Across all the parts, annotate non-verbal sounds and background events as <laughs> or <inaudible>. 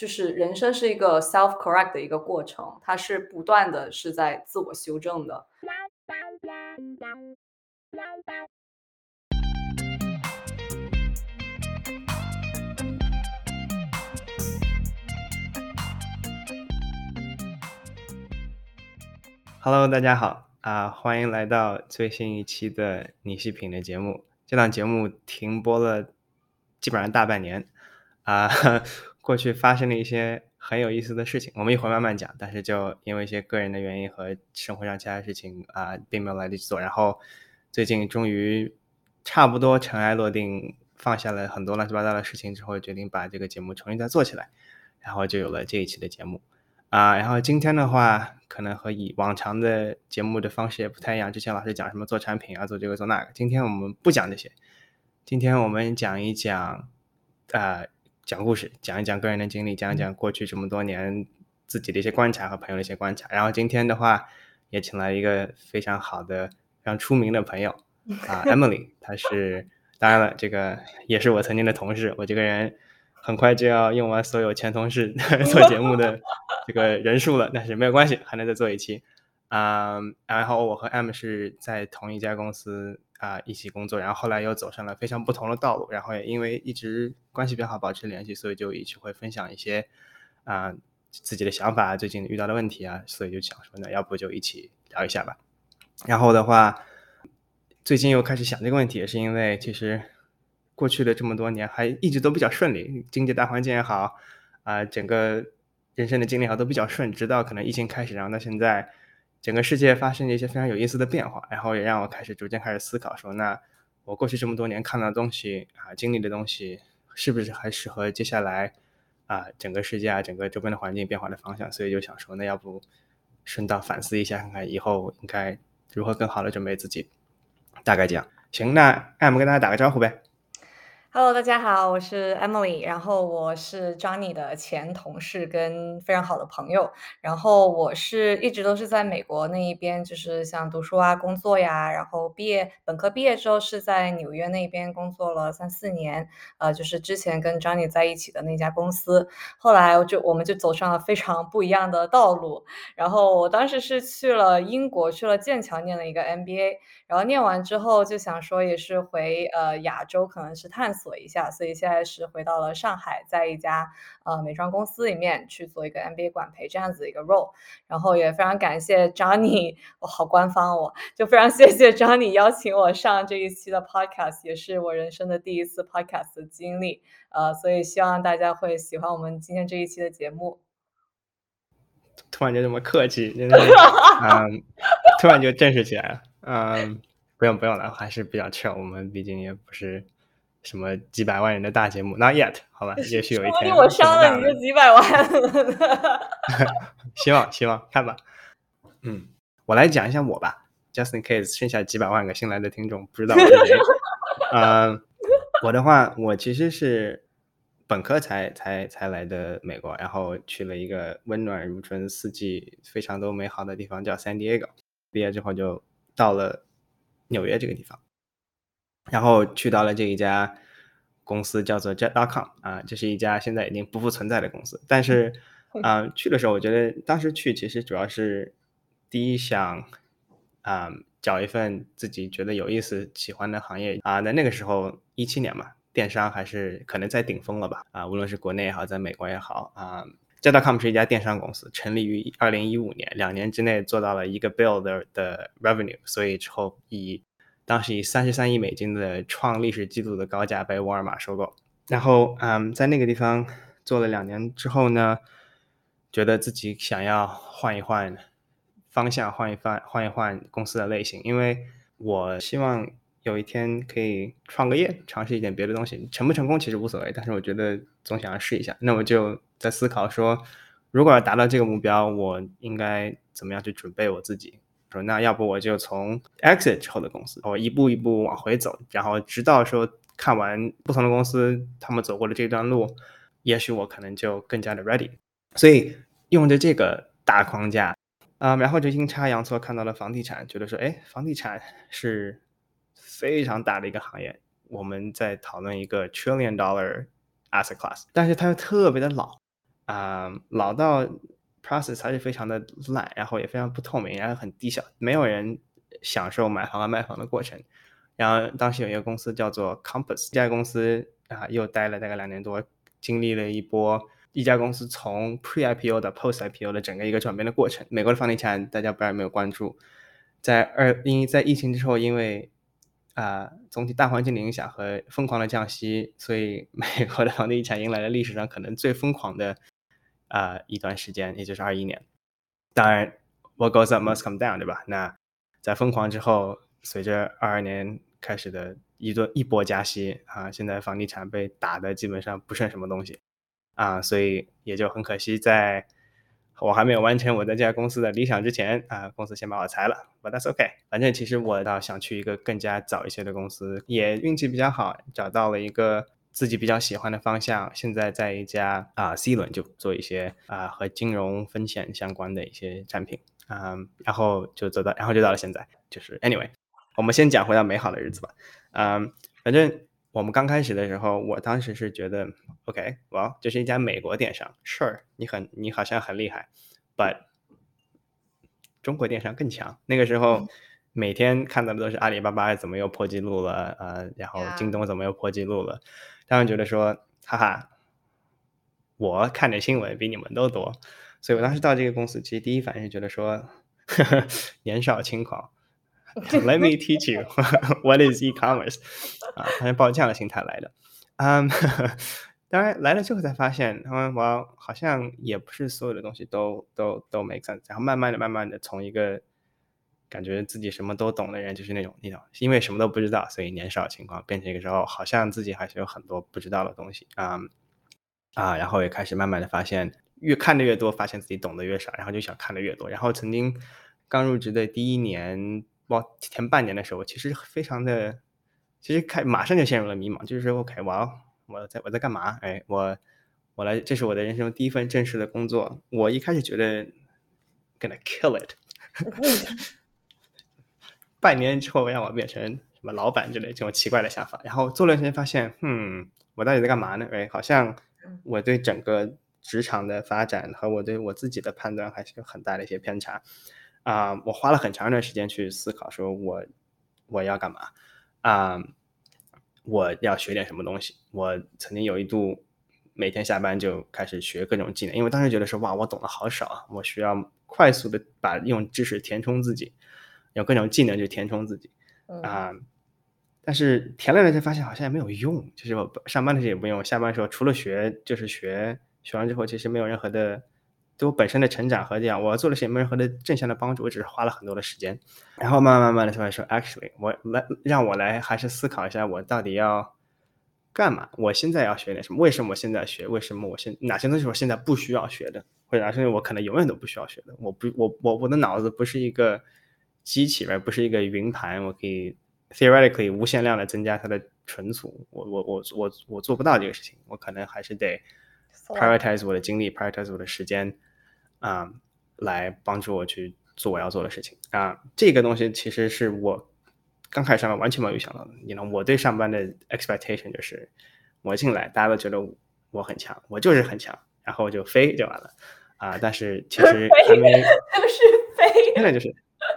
就是人生是一个 self correct 的一个过程，它是不断的是在自我修正的。Hello，大家好啊，欢迎来到最新一期的你细品的节目。这档节目停播了基本上大半年啊，过去发生了一些很有意思的事情，我们一会儿慢慢讲。但是就因为一些个人的原因和生活上其他事情啊，并没有来得及做。然后最近终于差不多尘埃落定，放下了很多乱七八糟的事情之后，决定把这个节目重新再做起来，然后就有了这一期的节目。啊，然后今天的话，可能和以往常的节目的方式也不太一样。之前老师讲什么做产品啊，做这个做那个，今天我们不讲这些。今天我们讲一讲，啊，讲故事，讲一讲个人的经历，讲一讲过去这么多年自己的一些观察和朋友的一些观察。然后今天的话，也请来一个非常好的、非常出名的朋友 <laughs> 啊，Emily，她是，当然了，这个也是我曾经的同事。我这个人。很快就要用完所有前同事 <laughs> 做节目的这个人数了，但是没有关系，还能再做一期。啊，然后我和 M 是在同一家公司啊一起工作，然后后来又走上了非常不同的道路，然后也因为一直关系比较好，保持联系，所以就一起会分享一些啊自己的想法，最近遇到的问题啊，所以就想说，那要不就一起聊一下吧。然后的话，最近又开始想这个问题，也是因为其实。过去的这么多年，还一直都比较顺利，经济大环境也好，啊，整个人生的经历好都比较顺，直到可能疫情开始，然后到现在，整个世界发生了一些非常有意思的变化，然后也让我开始逐渐开始思考，说那我过去这么多年看到的东西啊，经历的东西，是不是还适合接下来啊整个世界啊整个周边的环境变化的方向？所以就想说，那要不顺道反思一下，看看以后应该如何更好的准备自己。大概这样，行，那 M 跟大家打个招呼呗。Hello，大家好，我是 Emily，然后我是 Johnny 的前同事跟非常好的朋友，然后我是一直都是在美国那一边，就是像读书啊、工作呀，然后毕业本科毕业之后是在纽约那边工作了三四年，呃，就是之前跟 Johnny 在一起的那家公司，后来我就我们就走上了非常不一样的道路，然后我当时是去了英国，去了剑桥念了一个 MBA，然后念完之后就想说也是回呃亚洲，可能是探索。一下，所以现在是回到了上海，在一家呃美妆公司里面去做一个 MBA 管培这样子一个 role，然后也非常感谢 Johnny，<laughs> 我好官方，我就非常谢谢 Johnny 邀请我上这一期的 podcast，也是我人生的第一次 podcast 经历，呃，所以希望大家会喜欢我们今天这一期的节目。突然就这么客气，真的，嗯，突然就正式起来了，嗯，不用不用了，还是比较 chill，我们毕竟也不是。什么几百万人的大节目？Not yet，好吧，也许有一天。我伤了你这几百万。<laughs> 希望希望看吧。嗯，我来讲一下我吧，Just in case 剩下几百万个新来的听众不知道我是谁。嗯，我的话，我其实是本科才才才来的美国，然后去了一个温暖如春、四季非常都美好的地方，叫 San Diego。毕业之后就到了纽约这个地方。然后去到了这一家公司，叫做 Jet.com 啊，这是一家现在已经不复存在的公司。但是啊，去的时候我觉得当时去其实主要是第一想啊找一份自己觉得有意思、喜欢的行业啊。那那个时候一七年嘛，电商还是可能在顶峰了吧啊，无论是国内也好，在美国也好啊，Jet.com 是一家电商公司，成立于二零一五年，两年之内做到了一个 bill 的的 revenue，所以之后以当时以三十三亿美金的创历史记录的高价被沃尔玛收购，然后嗯，在那个地方做了两年之后呢，觉得自己想要换一换方向，换一换换一换公司的类型，因为我希望有一天可以创个业，尝试一点别的东西，成不成功其实无所谓，但是我觉得总想要试一下。那我就在思考说，如果要达到这个目标，我应该怎么样去准备我自己？说那要不我就从 exit 之后的公司，我一步一步往回走，然后直到说看完不同的公司他们走过的这段路，也许我可能就更加的 ready。所以用着这个大框架啊，然后就阴差阳错看到了房地产，觉得说哎，房地产是非常大的一个行业，我们在讨论一个 trillion dollar asset class，但是它又特别的老。啊，老到 process 还是非常的烂，然后也非常不透明，然后很低效，没有人享受买房和卖房的过程。然后当时有一个公司叫做 Compass，这家公司啊又待了大概两年多，经历了一波一家公司从 pre IPO 到 post IPO 的整个一个转变的过程。美国的房地产大家不知道有没有关注，在二因在疫情之后，因为啊，总体大环境的影响和疯狂的降息，所以 <laughs> 美国的房地产迎来了历史上可能最疯狂的啊一段时间，也就是二一年。当然，what goes up must come down，对吧？那在疯狂之后，随着二二年开始的一顿一波加息啊，现在房地产被打的基本上不剩什么东西啊，所以也就很可惜在。我还没有完成我在这家公司的理想之前啊，公司先把我裁了，But that's okay。反正其实我倒想去一个更加早一些的公司，也运气比较好，找到了一个自己比较喜欢的方向。现在在一家啊 C 轮就做一些啊和金融风险相关的一些产品啊，然后就走到，然后就到了现在。就是 Anyway，我们先讲回到美好的日子吧。嗯，反正。我们刚开始的时候，我当时是觉得，OK，哇，这是一家美国电商，Sure，你很，你好像很厉害，But 中国电商更强。那个时候，每天看到的都是阿里巴巴怎么又破纪录了，呃，然后京东怎么又破纪录了，他们觉得说，哈哈，我看的新闻比你们都多，所以我当时到这个公司，其实第一反应是觉得说，<laughs> 年少轻狂。<laughs> Let me teach you <laughs> what is e-commerce 啊，他是抱这样的心态来的。嗯，当然来了之后才发现，他们我好像也不是所有的东西都都都 make sense。然后慢慢的、慢慢的，从一个感觉自己什么都懂的人，就是那种那种因为什么都不知道，所以年少轻狂，变成一个时候好像自己还是有很多不知道的东西啊啊，然后也开始慢慢的发现，越看的越多，发现自己懂得越少，然后就想看的越多。然后曾经刚入职的第一年。哇前半年的时候，其实非常的，其实开马上就陷入了迷茫，就是说，OK，我我在我在干嘛？哎，我我来，这是我的人生第一份正式的工作。我一开始觉得 gonna kill it，<laughs> 半年之后让我变成什么老板之类这种奇怪的想法，然后做了时间发现，嗯，我到底在干嘛呢？哎，好像我对整个职场的发展和我对我自己的判断还是有很大的一些偏差。啊，我花了很长一段时间去思考，说我我要干嘛啊？我要学点什么东西？我曾经有一度每天下班就开始学各种技能，因为当时觉得说哇，我懂得好少啊，我需要快速的把用知识填充自己，用各种技能去填充自己啊。但是填了了才发现好像也没有用，就是我上班的时候也不用，下班的时候除了学就是学，学完之后其实没有任何的。对我本身的成长和这样，我做了些没有任何的正向的帮助，我只是花了很多的时间。然后慢慢慢慢的突然说，actually，我来让我来还是思考一下，我到底要干嘛？我现在要学点什么？为什么我现在学？为什么我现哪些东西我现在不需要学的？或者哪些东西我可能永远都不需要学的？我不，我我我的脑子不是一个机器而，不是一个云盘，我可以 theoretically 无限量的增加它的存储。我我我我我做不到这个事情，我可能还是得 prioritize 我的精力，prioritize 我的时间。啊，来帮助我去做我要做的事情啊！这个东西其实是我刚开始上班完全没有想到的。你呢？我对上班的 expectation 就是我进来，大家都觉得我很强，我就是很强，然后就飞就完了啊！但是其实 <laughs> 还没就是飞，真的就是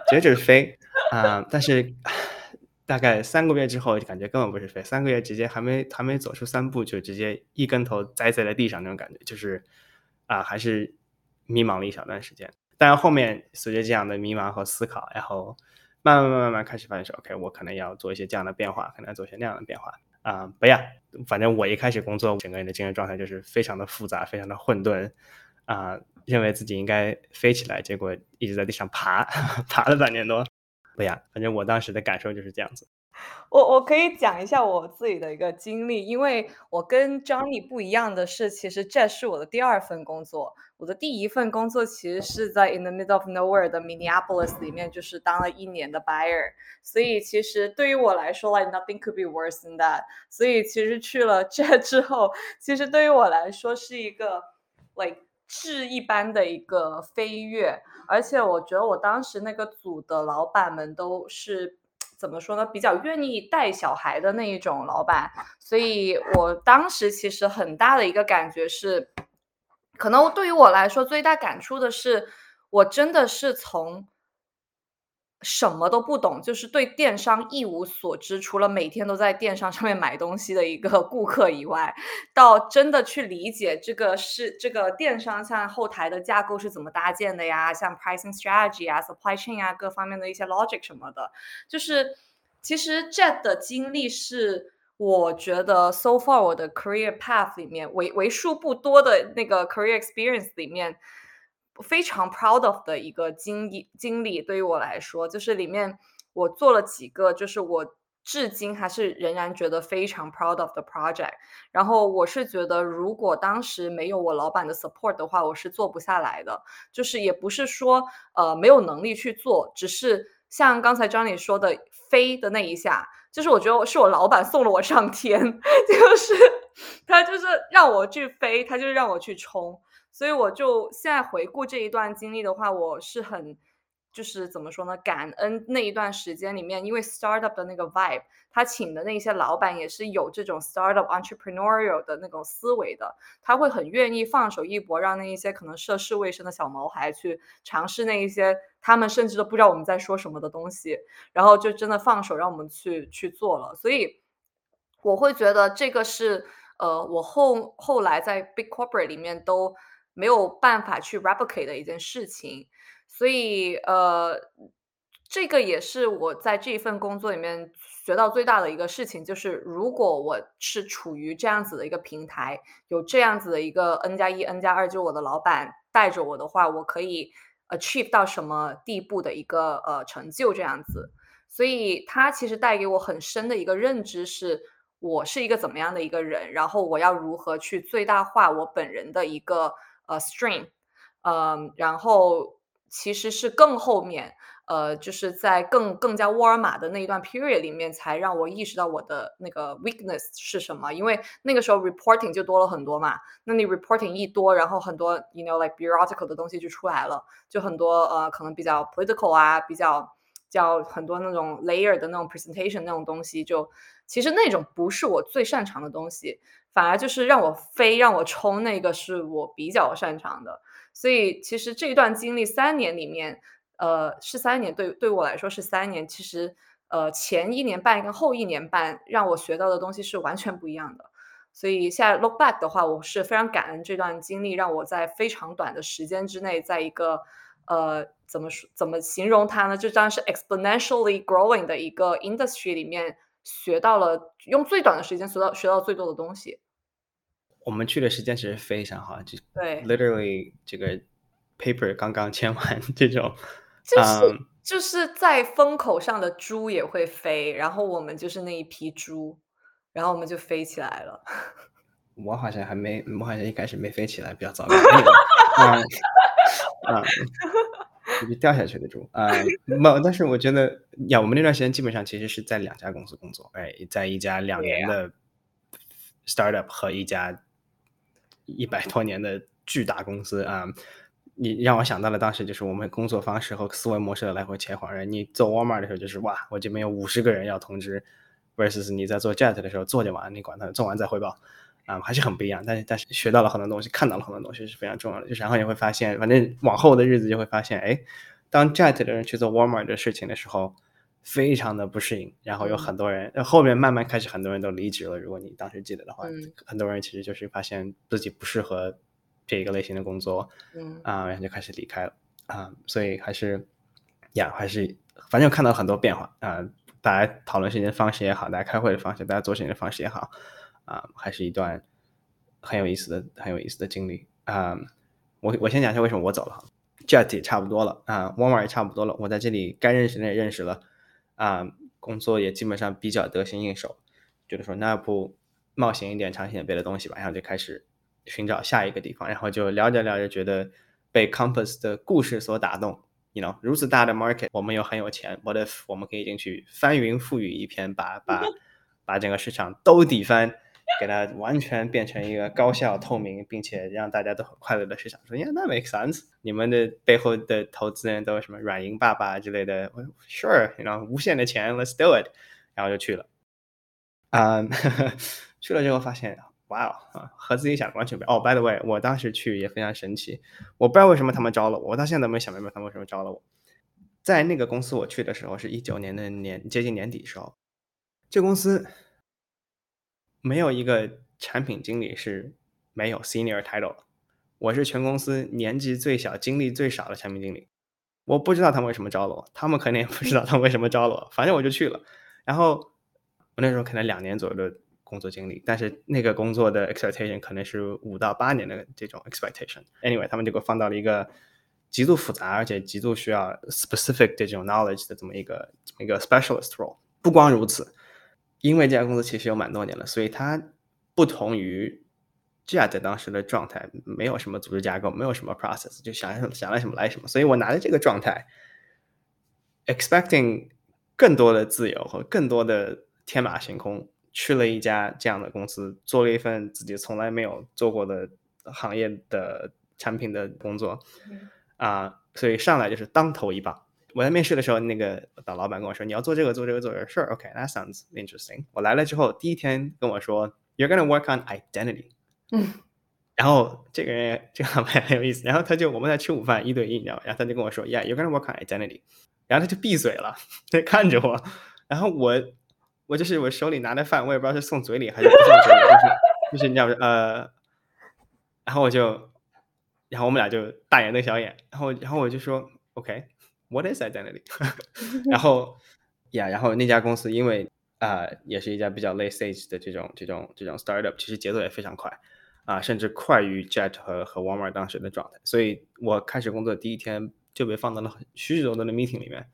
其实就是飞啊！但是大概三个月之后，就感觉根本不是飞，三个月直接还没还没走出三步，就直接一跟头栽在了地上那种感觉，就是啊，还是。迷茫了一小段时间，但后面随着这样的迷茫和思考，然后慢慢慢慢慢开始发现说，OK，我可能要做一些这样的变化，可能要做一些那样的变化啊，不要，反正我一开始工作，整个人的精神状态就是非常的复杂，非常的混沌啊，认为自己应该飞起来，结果一直在地上爬，<laughs> 爬了半年多，不呀，反正我当时的感受就是这样子。我我可以讲一下我自己的一个经历，因为我跟 Johnny 不一样的是，其实这是我的第二份工作。我的第一份工作其实是在 In the Middle of Nowhere 的 Minneapolis 里面，就是当了一年的 buyer。所以其实对于我来说，like nothing could be worse than that。所以其实去了这之后，其实对于我来说是一个 like 质一般的一个飞跃。而且我觉得我当时那个组的老板们都是。怎么说呢？比较愿意带小孩的那一种老板，所以我当时其实很大的一个感觉是，可能对于我来说最大感触的是，我真的是从什么都不懂，就是对电商一无所知，除了每天都在电商上面买东西的一个顾客以外，到真的去理解这个是这个电商像后台的架构是怎么搭建的呀，像 pricing strategy 啊、supply chain 啊各方面的一些 logic 什么的，就是其实 Jet 的经历是我觉得 so far 我的 career path 里面为为数不多的那个 career experience 里面。非常 proud of 的一个经历经历，对于我来说，就是里面我做了几个，就是我至今还是仍然觉得非常 proud of 的 project。然后我是觉得，如果当时没有我老板的 support 的话，我是做不下来的。就是也不是说呃没有能力去做，只是像刚才 Johnny 说的飞的那一下，就是我觉得是我老板送了我上天，<laughs> 就是他就是让我去飞，他就是让我去冲。所以我就现在回顾这一段经历的话，我是很就是怎么说呢？感恩那一段时间里面，因为 startup 的那个 vibe，他请的那些老板也是有这种 startup entrepreneurial 的那种思维的，他会很愿意放手一搏，让那一些可能涉世未深的小毛孩去尝试那一些他们甚至都不知道我们在说什么的东西，然后就真的放手让我们去去做了。所以我会觉得这个是呃，我后后来在 big corporate 里面都。没有办法去 replicate 的一件事情，所以呃，这个也是我在这一份工作里面学到最大的一个事情，就是如果我是处于这样子的一个平台，有这样子的一个 N 加一、N 加二，就我的老板带着我的话，我可以 achieve 到什么地步的一个呃成就这样子。所以它其实带给我很深的一个认知是，我是一个怎么样的一个人，然后我要如何去最大化我本人的一个。呃，string，嗯，然后其实是更后面，呃，就是在更更加沃尔玛的那一段 period 里面，才让我意识到我的那个 weakness 是什么。因为那个时候 reporting 就多了很多嘛，那你 reporting 一多，然后很多 you know like bureaucratic 的东西就出来了，就很多呃，可能比较 political 啊，比较叫很多那种 layer 的那种 presentation 那种东西，就其实那种不是我最擅长的东西。反而就是让我飞，让我冲，那个是我比较擅长的。所以其实这段经历三年里面，呃，是三年，对对我来说是三年。其实，呃，前一年半跟后一年半让我学到的东西是完全不一样的。所以现在 look back 的话，我是非常感恩这段经历，让我在非常短的时间之内，在一个呃，怎么说，怎么形容它呢？就当是 exponentially growing 的一个 industry 里面学到了，用最短的时间学到学到最多的东西。我们去的时间其实非常好，就对，literally 这个 paper 刚刚签完，这种就是就是在风口上的猪也会飞，然后我们就是那一批猪，然后我们就飞起来了。<laughs> 我好像还没，我好像一开始没飞起来，比较糟糕。<laughs> 啊啊，<laughs> 就是掉下去的猪啊！没，但是我觉得呀，我们那段时间基本上其实是在两家公司工作，哎，在一家两年的 startup 和一家。一百多年的巨大公司啊，你让我想到了当时就是我们工作方式和思维模式的来回切换。你做 Walmart 的时候就是哇，我这边有五十个人要通知，versus 你在做 Jet 的时候做就完，你管他做完再汇报啊，还是很不一样。但是但是学到了很多东西，看到了很多东西是非常重要的。就是然后你会发现，反正往后的日子就会发现，哎，当 Jet 的人去做 Walmart 的事情的时候。非常的不适应，然后有很多人，后面慢慢开始很多人都离职了。如果你当时记得的话，很多人其实就是发现自己不适合这一个类型的工作，嗯啊，然后就开始离开了啊。所以还是呀，还是反正看到很多变化啊。大家讨论事情的方式也好，大家开会的方式，大家做事情的方式也好啊，还是一段很有意思的、很有意思的经历啊。我我先讲一下为什么我走了，Jet 也差不多了啊，Walmart 也差不多了，我在这里该认识的也认识了。啊，工作也基本上比较得心应手，觉得说那不冒险一点，尝鲜别的东西吧，然后就开始寻找下一个地方，然后就聊着聊着，觉得被 Compass 的故事所打动。You know，如此大的 market，我们又很有钱，What if 我们可以进去翻云覆雨一篇，把把把整个市场都底翻？<laughs> 给它完全变成一个高效、透明，并且让大家都很快乐的市场。说，Yeah, that makes sense。你们的背后的投资人都什么软银爸爸之类的？Sure，然后无限的钱，Let's do it。然后就去了。啊，<laughs> 去了之后发现，哇哦啊，和自己想的完全不一样。哦，by the way，我当时去也非常神奇，我不知道为什么他们招了我，我到现在都没想明白他们为什么招了我。在那个公司我去的时候是一九年的年接近年底的时候，这公司没有一个产品经理是没有 senior title 的，我是全公司年纪最小、经历最少的产品经理。我不知道他们为什么招了我，他们肯定也不知道他们为什么招了我，反正我就去了。然后我那时候可能两年左右的工作经历，但是那个工作的 expectation 可能是五到八年的这种 expectation。Anyway，他们就给我放到了一个极度复杂而且极度需要 specific 的这种 knowledge 的这么一个这么一个 specialist role。不光如此，因为这家公司其实有蛮多年了，所以它不同于 Jet 当时的状态，没有什么组织架构，没有什么 process，就想什么想来什么来什么。所以我拿着这个状态，expecting 更多的自由和更多的天马行空，去了一家这样的公司，做了一份自己从来没有做过的行业的产品的工作，啊，所以上来就是当头一棒。我在面试的时候，那个的老板跟我说：“你要做这个，做这个，做这个。” Sure，OK，that sounds interesting。我来了之后，第一天跟我说：“You're gonna work on identity。<laughs> ”嗯，然后这个人这个老板很有意思，然后他就我们在吃午饭一对一，你知道吗？然后他就跟我说：“Yeah，you're gonna work on identity。”然后他就闭嘴了，他看着我，然后我我就是我手里拿的饭，我也不知道是送嘴里还是不送嘴里，就是就是你知道呃，然后我就，然后我们俩就大眼瞪小眼，然后然后我就说：“OK，what is identity？” <laughs> 然后呀，<laughs> 然后那家公司因为啊、也是一家比较 late stage 的这种这种这种 startup，其实节奏也非常快。啊，甚至快于 Jet 和和 Walmart 当时的状态，所以我开始工作第一天就被放到了许许多多的 meeting 里面，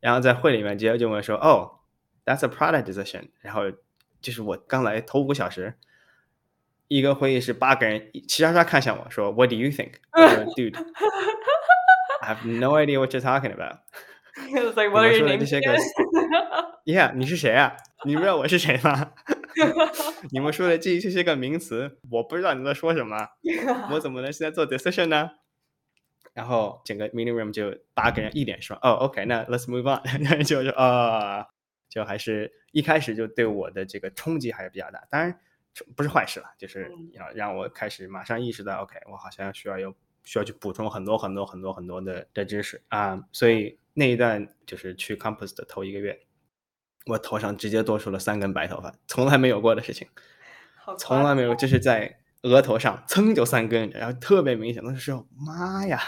然后在会里面直接就问说，哦，That's a product decision，然后就是我刚来头五个小时，一个会议室八个人齐刷刷看向我说，What do you think？我说，<laughs> Dude，I have no idea what you're talking about。<laughs> It was like, 你 what are 们 your names 这些个 again?，Yeah，你是谁啊？你不知道我是谁吗？<laughs> 你们说的这这些个名词，我不知道你在说什么。<laughs> 我怎么能现在做 decision 呢？然后整个 meeting room 就八个人一脸说，哦，OK，那 let's move on，就说啊、就还是一开始就对我的这个冲击还是比较大，当然不是坏事了，就是嗯要让我开始马上意识到，OK，我好像需要有需要去补充很多很多很多很多的的知识啊、所以那一段就是去 Compass 的头一个月，我头上直接多出了三根白头发，从来没有过的事情。从来没有，就是在额头上噌就三根，然后特别明显。那时候，妈呀！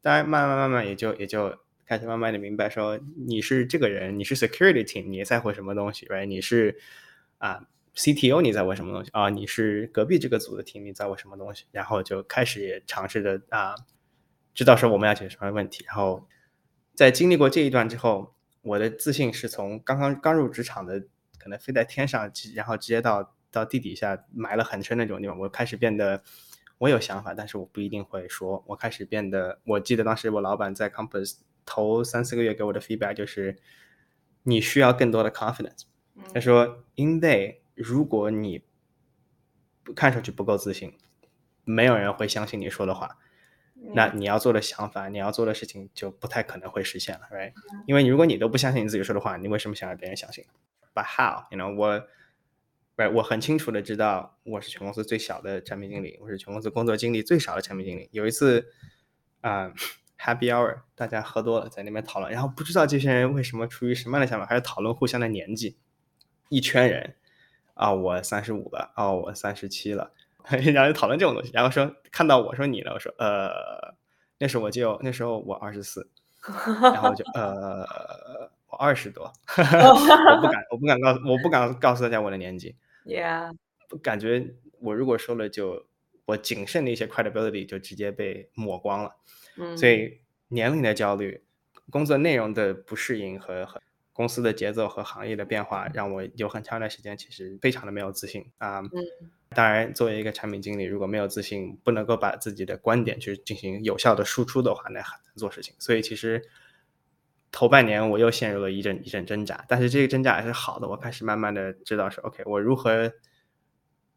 当然，慢慢慢慢也就也就开始慢慢的明白说，你是这个人，你是 security team，你在乎什么东西，right？你是啊、CTO，你在问什么东西啊？你是隔壁这个组的 team，你在问什么东西？然后就开始也尝试着啊，知道说我们要解决什么问题。然后在经历过这一段之后，我的自信是从刚刚刚入职场的可能飞在天上，直然后直接到到地底下埋了很深那种地方，我开始变得我有想法，但是我不一定会说。我开始变得，我记得当时我老板在 Compass 头三四个月给我的 feedback 就是，你需要更多的 confidence。他说，因为如果你不看上去不够自信，没有人会相信你说的话。那你要做的想法，你要做的事情就不太可能会实现了，right？因为如果你都不相信你自己说的话，你为什么想让别人相信？But how？You know，我，right？我很清楚的知道我是全公司最小的产品经理，我是全公司工作经历最少的产品经理。有一次，啊、h a p p y hour，大家喝多了在那边讨论，然后不知道这些人为什么出于什么样的想法，还是讨论互相的年纪，一圈人，啊、我三十五了，哦，我三十七了。<laughs> 然后就讨论这种东西，然后说看到我说你了，我说呃，那时候我就那时候我二十四，<laughs> 然后我就呃我二十多，<laughs> 我不敢我不敢告我不敢告诉大家我的年纪，Yeah，感觉我如果说了就我谨慎的一些 credibility 就直接被抹光了，嗯，所以年龄的焦虑、工作内容的不适应和和公司的节奏和行业的变化，让我有很长一段时间其实非常的没有自信啊。嗯当然，作为一个产品经理，如果没有自信，不能够把自己的观点去进行有效的输出的话，那很难做事情。所以其实头半年我又陷入了一阵一阵挣扎，但是这个挣扎还是好的，我开始慢慢的知道说，OK，我如何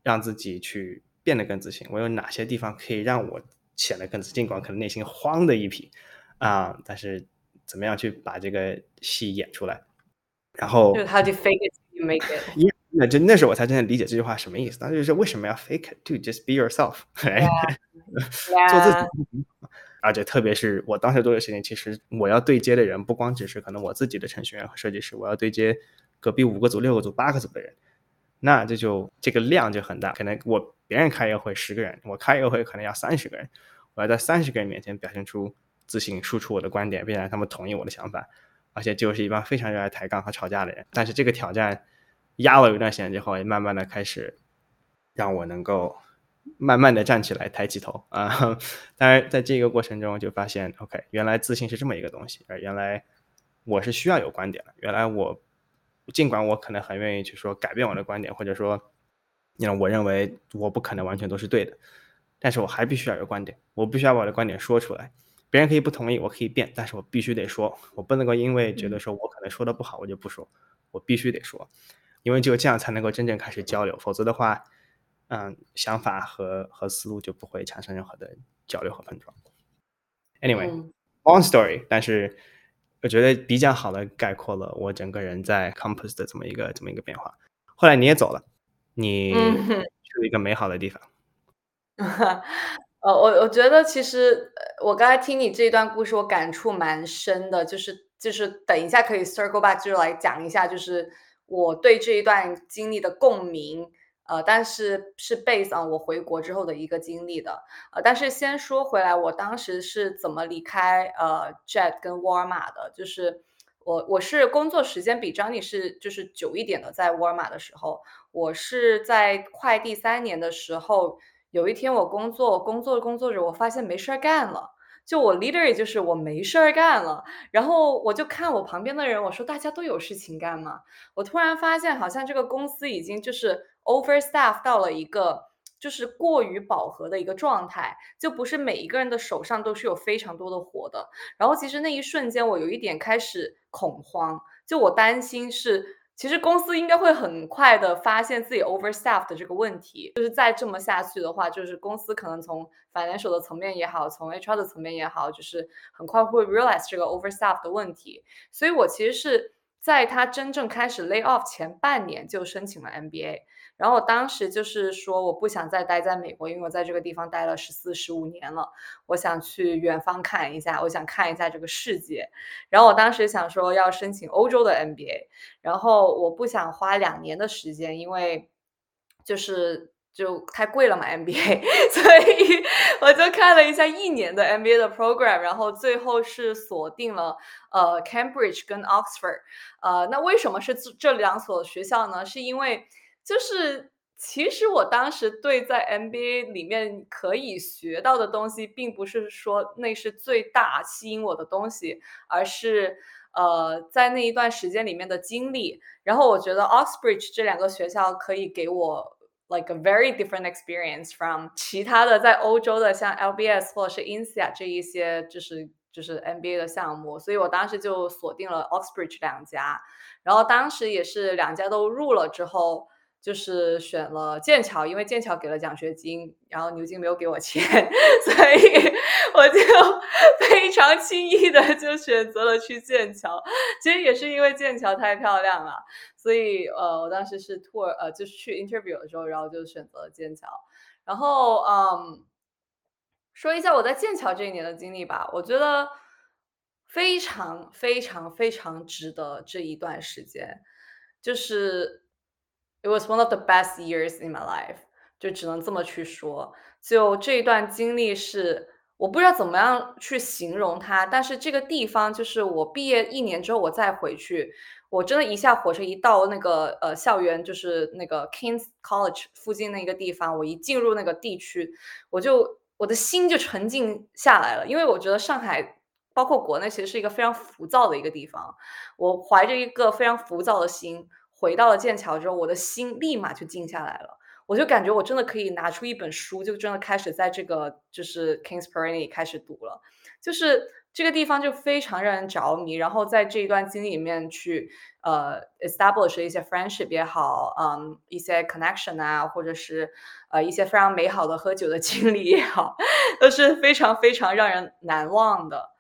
让自己去变得更自信，我有哪些地方可以让我显得更自信，尽管可能内心慌的一批啊、但是怎么样去把这个戏演出来，然后就是 how do you fake it you make it？<laughs> 那就那时候我才真的理解这句话什么意思。当时就是为什么要 fake it to just be yourself，<laughs> 做自己。而且特别是我当时做的事情，其实我要对接的人不光只是可能我自己的程序员和设计师，我要对接隔壁五个组、六个组、八个组的人，那这就这个量就很大。可能我别人开一个会十个人，我开一个会可能要三十个人，我要在三十个人面前表现出自信，输出我的观点，并且他们同意我的想法。而且就是一帮非常热爱抬杠和吵架的人。但是这个挑战压了一段时间之后，也慢慢的开始让我能够。慢慢的站起来，抬起头啊！<laughs> 当然，在这个过程中就发现，OK，原来自信是这么一个东西，而原来我是需要有观点的。原来我尽管我可能很愿意去说改变我的观点，或者说，你我认为我不可能完全都是对的，但是我还必须要有观点，我必须要把我的观点说出来。别人可以不同意，我可以变，但是我必须得说，我不能够因为觉得说我可能说的不好，我就不说，我必须得说，因为只有这样才能够真正开始交流，否则的话。嗯，想法和和思路就不会产生任何的交流和碰撞。Anyway，long story，但是我觉得比较好的概括了我整个人在 Compass 的这么一个这么一个变化。后来你也走了，你去了一个美好的地方。<laughs> 呃，我我觉得其实我刚才听你这一段故事，我感触蛮深的，就是就是等一下可以 circle back，就是来讲一下，就是我对这一段经历的共鸣。呃，但是是 base on 我回国之后的一个经历的，呃，但是先说回来，我当时是怎么离开呃 Jet 跟沃尔玛的，就是我我是工作时间比 Johnny 是就是久一点的，在沃尔玛的时候，我是在快第三年的时候，有一天我工作工作工作着，我发现没事儿干了。就我 leader 也就是我没事儿干了，然后我就看我旁边的人，我说大家都有事情干吗？我突然发现好像这个公司已经就是 overstaff 到了一个就是过于饱和的一个状态，就不是每一个人的手上都是有非常多的活的。然后其实那一瞬间我有一点开始恐慌，就我担心是。其实公司应该会很快的发现自己 overstaff 的这个问题，就是再这么下去的话，就是公司可能从 financial 的层面也好，从 HR 的层面也好，就是很快会 realize 这个 overstaff 的问题。所以我其实是在他真正开始 lay off 前半年就申请了 MBA。然后我当时就是说，我不想再待在美国，因为我在这个地方待了十四、十五年了，我想去远方看一下，我想看一下这个世界。然后我当时想说要申请欧洲的 MBA，然后我不想花两年的时间，因为就是就太贵了嘛 MBA，<laughs> 所以我就看了一下一年的 MBA 的 program，然后最后是锁定了呃 Cambridge 跟 Oxford。呃，那为什么是这两所学校呢？是因为就是，其实我当时对在 MBA 里面可以学到的东西，并不是说那是最大吸引我的东西，而是呃，在那一段时间里面的经历。然后我觉得 Oxbridge 这两个学校可以给我 like a very different experience from 其他的在欧洲的像 LBS 或者是 INSEA 这一些就是就是 MBA 的项目，所以我当时就锁定了 Oxbridge 两家。然后当时也是两家都入了之后。就是选了剑桥，因为剑桥给了奖学金，然后牛津没有给我钱，<laughs> 所以我就 <laughs> 非常轻易的就选择了去剑桥。其实也是因为剑桥太漂亮了，所以呃，我当时是 tour 呃，就是去 interview 的时候，然后就选择了剑桥。然后嗯，说一下我在剑桥这一年的经历吧，我觉得非常非常非常值得这一段时间，就是。It was one of the best years in my life，就只能这么去说。就这一段经历是，我不知道怎么样去形容它，但是这个地方就是我毕业一年之后我再回去，我真的一下火车一到那个呃校园，就是那个 Kings College 附近那个地方，我一进入那个地区，我就我的心就沉静下来了，因为我觉得上海包括国内其实是一个非常浮躁的一个地方，我怀着一个非常浮躁的心。回到了剑桥之后，我的心立马就静下来了。我就感觉我真的可以拿出一本书，就真的开始在这个就是 Kings p e r n y 开始读了。就是这个地方就非常让人着迷。然后在这一段经历里面去呃 establish 一些 friendship 也好，嗯，一些 connection 啊，或者是呃一些非常美好的喝酒的经历也好，都是非常非常让人难忘的。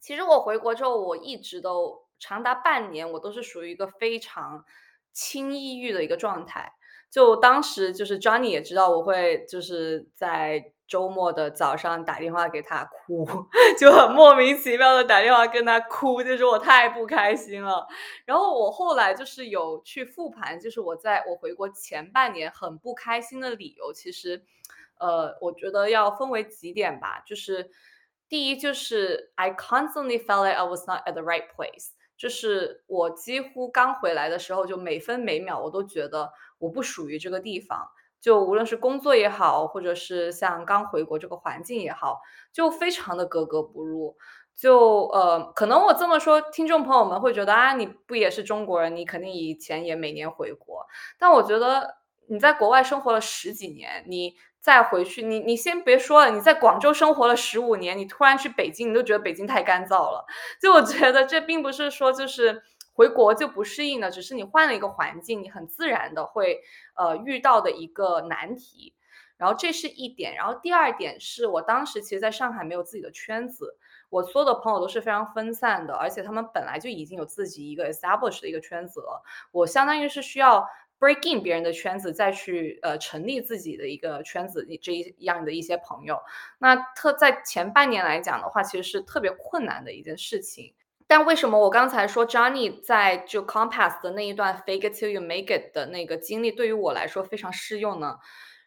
其实我回国之后，我一直都。长达半年，我都是属于一个非常轻抑郁的一个状态。就当时就是 Johnny 也知道我会就是在周末的早上打电话给他哭，<laughs> 就很莫名其妙的打电话跟他哭，就是我太不开心了。然后我后来就是有去复盘，就是我在我回国前半年很不开心的理由，其实，呃，我觉得要分为几点吧，就是第一就是 I constantly felt like I was not at the right place。就是我几乎刚回来的时候，就每分每秒我都觉得我不属于这个地方。就无论是工作也好，或者是像刚回国这个环境也好，就非常的格格不入。就呃，可能我这么说，听众朋友们会觉得啊，你不也是中国人？你肯定以前也每年回国。但我觉得你在国外生活了十几年，你。再回去，你你先别说了，你在广州生活了十五年，你突然去北京，你都觉得北京太干燥了。就我觉得这并不是说就是回国就不适应了，只是你换了一个环境，你很自然的会呃遇到的一个难题。然后这是一点，然后第二点是我当时其实在上海没有自己的圈子，我所有的朋友都是非常分散的，而且他们本来就已经有自己一个 establish 的一个圈子了，我相当于是需要。Break in 别人的圈子，再去呃成立自己的一个圈子，这一样的一些朋友，那特在前半年来讲的话，其实是特别困难的一件事情。但为什么我刚才说 Johnny 在就 Compass 的那一段 fake it till you make it 的那个经历，对于我来说非常适用呢？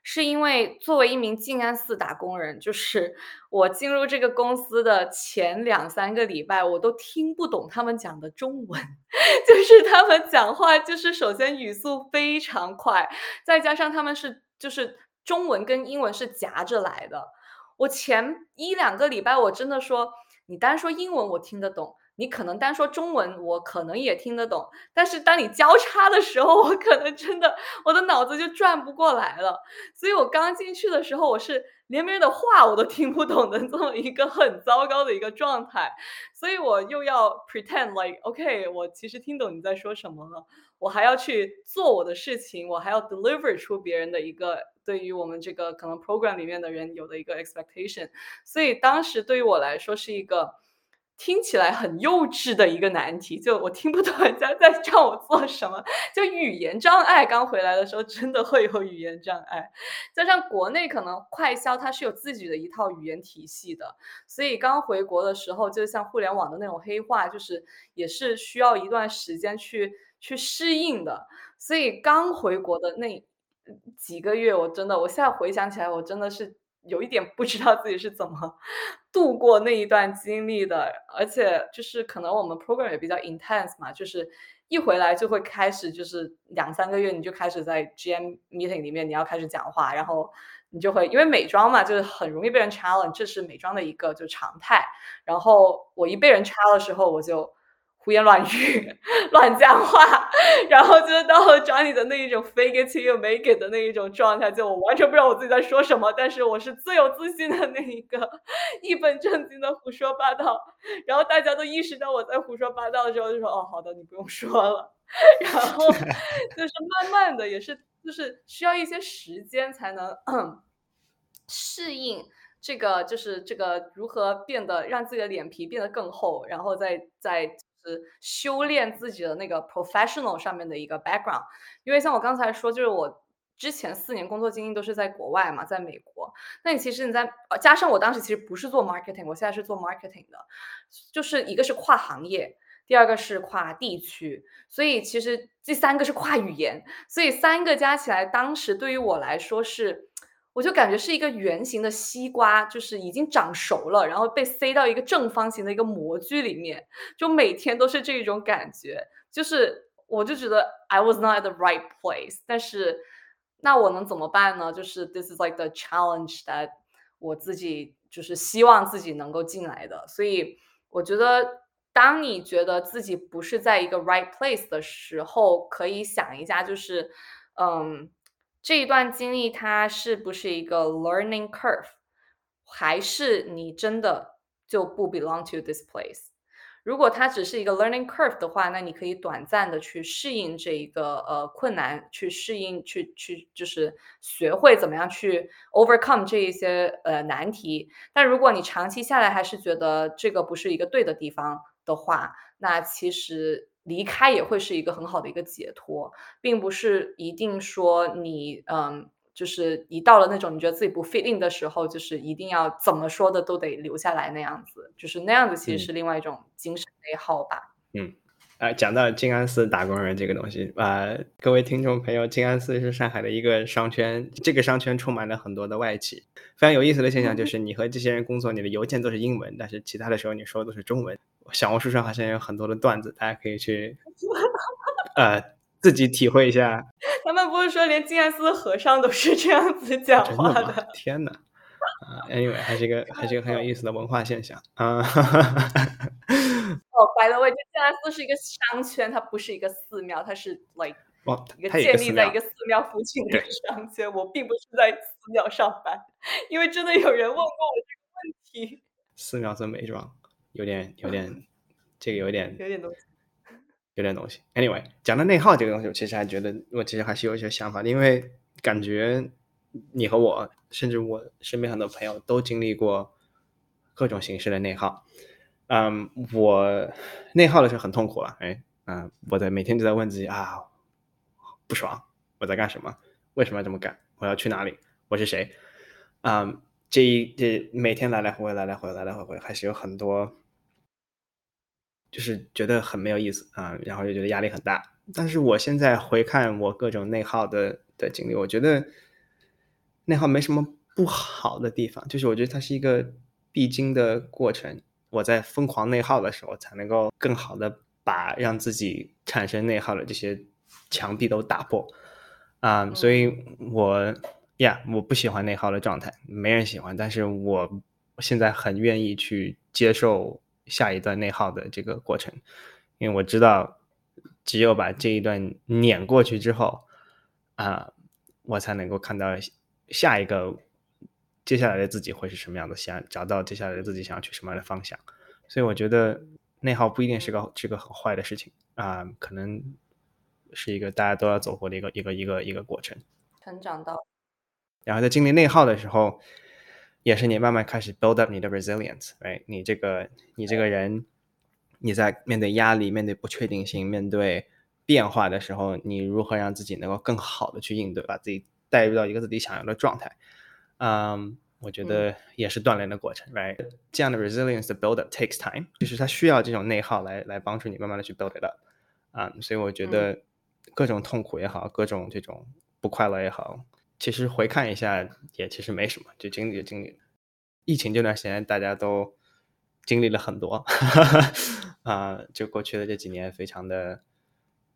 是因为作为一名静安寺打工人，就是 <laughs> 我进入这个公司的前两三个礼拜，我都听不懂他们讲的中文，<laughs> 就是他们讲话，就是首先语速非常快，再加上他们是就是中文跟英文是夹着来的。我前一两个礼拜，我真的说，你单说英文我听得懂。你可能单说中文，我可能也听得懂，但是当你交叉的时候，我可能真的我的脑子就转不过来了。所以我刚进去的时候，我是连别人的话我都听不懂的 <laughs> 这么一个很糟糕的一个状态。所以我又要 pretend like OK，我其实听懂你在说什么了，我还要去做我的事情，我还要 deliver 出别人的一个对于我们这个可能 program 里面的人有的一个 expectation。所以当时对于我来说是一个。听起来很幼稚的一个难题，就我听不懂人家在叫我做什么。就语言障碍，刚回来的时候真的会有语言障碍，加上国内可能快销它是有自己的一套语言体系的，所以刚回国的时候，就像互联网的那种黑话，就是也是需要一段时间去去适应的。所以刚回国的那几个月，我真的，我现在回想起来，我真的是。有一点不知道自己是怎么度过那一段经历的，而且就是可能我们 program 也比较 intense 嘛，就是一回来就会开始，就是两三个月你就开始在 GM meeting 里面你要开始讲话，然后你就会因为美妆嘛，就是很容易被人 challenge，这是美妆的一个就常态。然后我一被人 challenge 的时候，我就。胡言乱语，乱讲话，然后就是到了张宇的那一种 fake it till you make it 的那一种状态，就我完全不知道我自己在说什么，但是我是最有自信的那一个，一本正经的胡说八道。然后大家都意识到我在胡说八道的时候，就说：“哦，好的，你不用说了。<laughs> ”然后就是慢慢的，也是就是需要一些时间才能 <clears throat> 适应这个，就是这个如何变得让自己的脸皮变得更厚，然后再再。修炼自己的那个 professional 上面的一个 background，因为像我刚才说，就是我之前四年工作经历都是在国外嘛，在美国。那你其实你在加上我当时其实不是做 marketing，我现在是做 marketing 的，就是一个是跨行业，第二个是跨地区，所以其实第三个是跨语言，所以三个加起来，当时对于我来说是。我就感觉是一个圆形的西瓜，就是已经长熟了，然后被塞到一个正方形的一个模具里面，就每天都是这种感觉。就是我就觉得 I was not at the right place，但是那我能怎么办呢？就是 this is like the challenge that 我自己就是希望自己能够进来的。所以我觉得，当你觉得自己不是在一个 right place 的时候，可以想一下，就是嗯。这一段经历，它是不是一个 learning curve，还是你真的就不 belong to this place？如果它只是一个 learning curve 的话，那你可以短暂的去适应这一个呃困难，去适应，去去就是学会怎么样去 overcome 这一些呃难题。但如果你长期下来还是觉得这个不是一个对的地方的话，那其实。离开也会是一个很好的一个解脱，并不是一定说你嗯，就是一到了那种你觉得自己不 fit in 的时候，就是一定要怎么说的都得留下来那样子，就是那样子其实是另外一种精神内耗吧。嗯。呃，讲到静安寺打工人这个东西，啊，各位听众朋友，静安寺是上海的一个商圈，这个商圈充满了很多的外企。非常有意思的现象就是，你和这些人工作，你的邮件都是英文，但是其他的时候你说的都是中文。小红书上好像有很多的段子，大家可以去，呃，自己体会一下。<laughs> 他们不是说连静安寺的和尚都是这样子讲话的？天哪！啊，anyway，还是一个还是一个很有意思的文化现象啊。<laughs> <laughs> 哦，by the way，这静安寺是一个商圈，它不是一个寺庙，它是 like 一个建立在一个寺庙附近的商圈。我并不是在寺庙上班，因为真的有人问过我这个问题。寺庙做美妆，有点有点，<laughs> 这个有点有点东西，有点东西。Anyway，讲到内耗这个东西，我其实还觉得，我其实还是有一些想法的，因为感觉你和我，甚至我身边很多朋友都经历过各种形式的内耗。嗯，我内耗的时候很痛苦了，哎，嗯，我在每天都在问自己啊，不爽，我在干什么？为什么要这么干？我要去哪里？我是谁？嗯，这一这每天来来回回，来来回回，来来回回，还是有很多，就是觉得很没有意思啊，然后又觉得压力很大。但是我现在回看我各种内耗的的经历，我觉得内耗没什么不好的地方，就是我觉得它是一个必经的过程。我在疯狂内耗的时候，才能够更好的把让自己产生内耗的这些墙壁都打破啊！所以，我呀，我不喜欢内耗的状态，没人喜欢。但是我现在很愿意去接受下一段内耗的这个过程，因为我知道，只有把这一段碾过去之后啊，我才能够看到下一个。接下来的自己会是什么样的？想找到接下来的自己想要去什么样的方向，所以我觉得内耗不一定是个是个很坏的事情啊，可能是一个大家都要走过的一个一个一个一个过程。成长到，然后在经历内耗的时候，也是你慢慢开始 build up 你的 resilience，right？，你这个你这个人，你在面对压力、面对不确定性、面对变化的时候，你如何让自己能够更好的去应对，把自己带入到一个自己想要的状态。嗯，我觉得也是锻炼的过程，right？这样的 resilience 的 build up takes time，就是它需要这种内耗来来帮助你慢慢的去 build it up。啊，所以我觉得各种痛苦也好，各种这种不快乐也好，其实回看一下也其实没什么，就经历就经历。疫情这段时间大家都经历了很多，<laughs> 啊，就过去的这几年非常的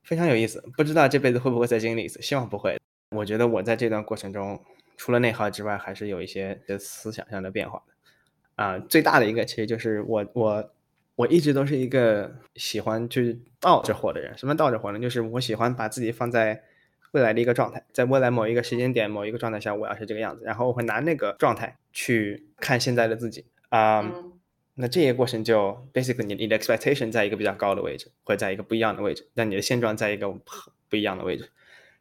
非常有意思，不知道这辈子会不会再经历一次，希望不会。我觉得我在这段过程中。除了内耗之外，还是有一些的思想上的变化的啊。最大的一个其实就是我我我一直都是一个喜欢去倒着活的人。什么倒着活呢？就是我喜欢把自己放在未来的一个状态，在未来某一个时间点、某一个状态下，我要是这个样子，然后我会拿那个状态去看现在的自己啊。那这些过程就 basically 你你的 expectation 在一个比较高的位置，或者在一个不一样的位置，但你的现状在一个不一样的位置，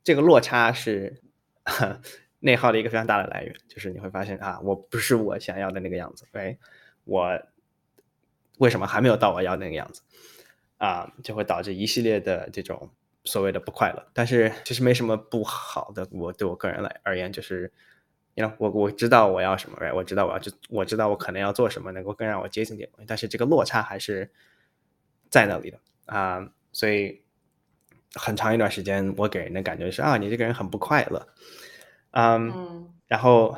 这个落差是。<laughs> 内耗的一个非常大的来源，就是你会发现啊，我不是我想要的那个样子，哎，我为什么还没有到我要那个样子啊？就会导致一系列的这种所谓的不快乐。但是其实没什么不好的，我对我个人来而言，就是你看，我我知道我要什么，哎，我知道我要就我知道我可能要做什么，能够更让我接近点。但是这个落差还是在那里的啊，所以很长一段时间，我给人的感觉是啊，你这个人很不快乐。嗯，然后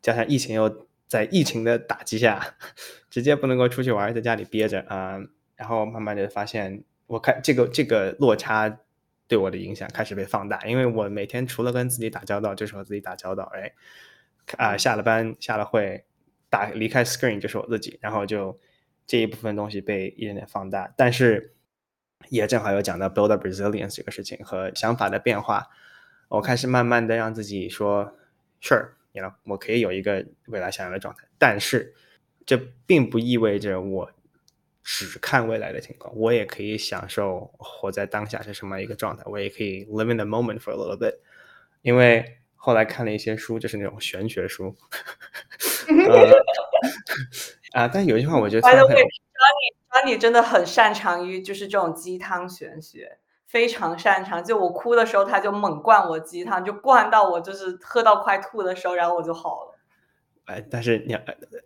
加上疫情又在疫情的打击下，<laughs> 直接不能够出去玩，在家里憋着啊。然后慢慢的发现，我看这个这个落差对我的影响开始被放大，因为我每天除了跟自己打交道，就是和自己打交道。哎，啊，下了班下了会，打离开 screen 就是我自己，然后就这一部分东西被一点点放大。但是也正好有讲到 build up resilience 这个事情和想法的变化。我开始慢慢的让自己说，Sure，你 know，我可以有一个未来想要的状态，但是这并不意味着我只看未来的情况，我也可以享受活在当下是什么一个状态，我也可以 live in the moment for a little bit。因为后来看了一些书，就是那种玄学书，<laughs> 啊，但有一句话我觉得，by the way，张你真的很擅长于就是这种鸡汤玄学，非常擅长。就我哭的时候，他就猛灌我鸡汤，就灌到我就是喝到快吐的时候，然后我就好了。哎，但是你，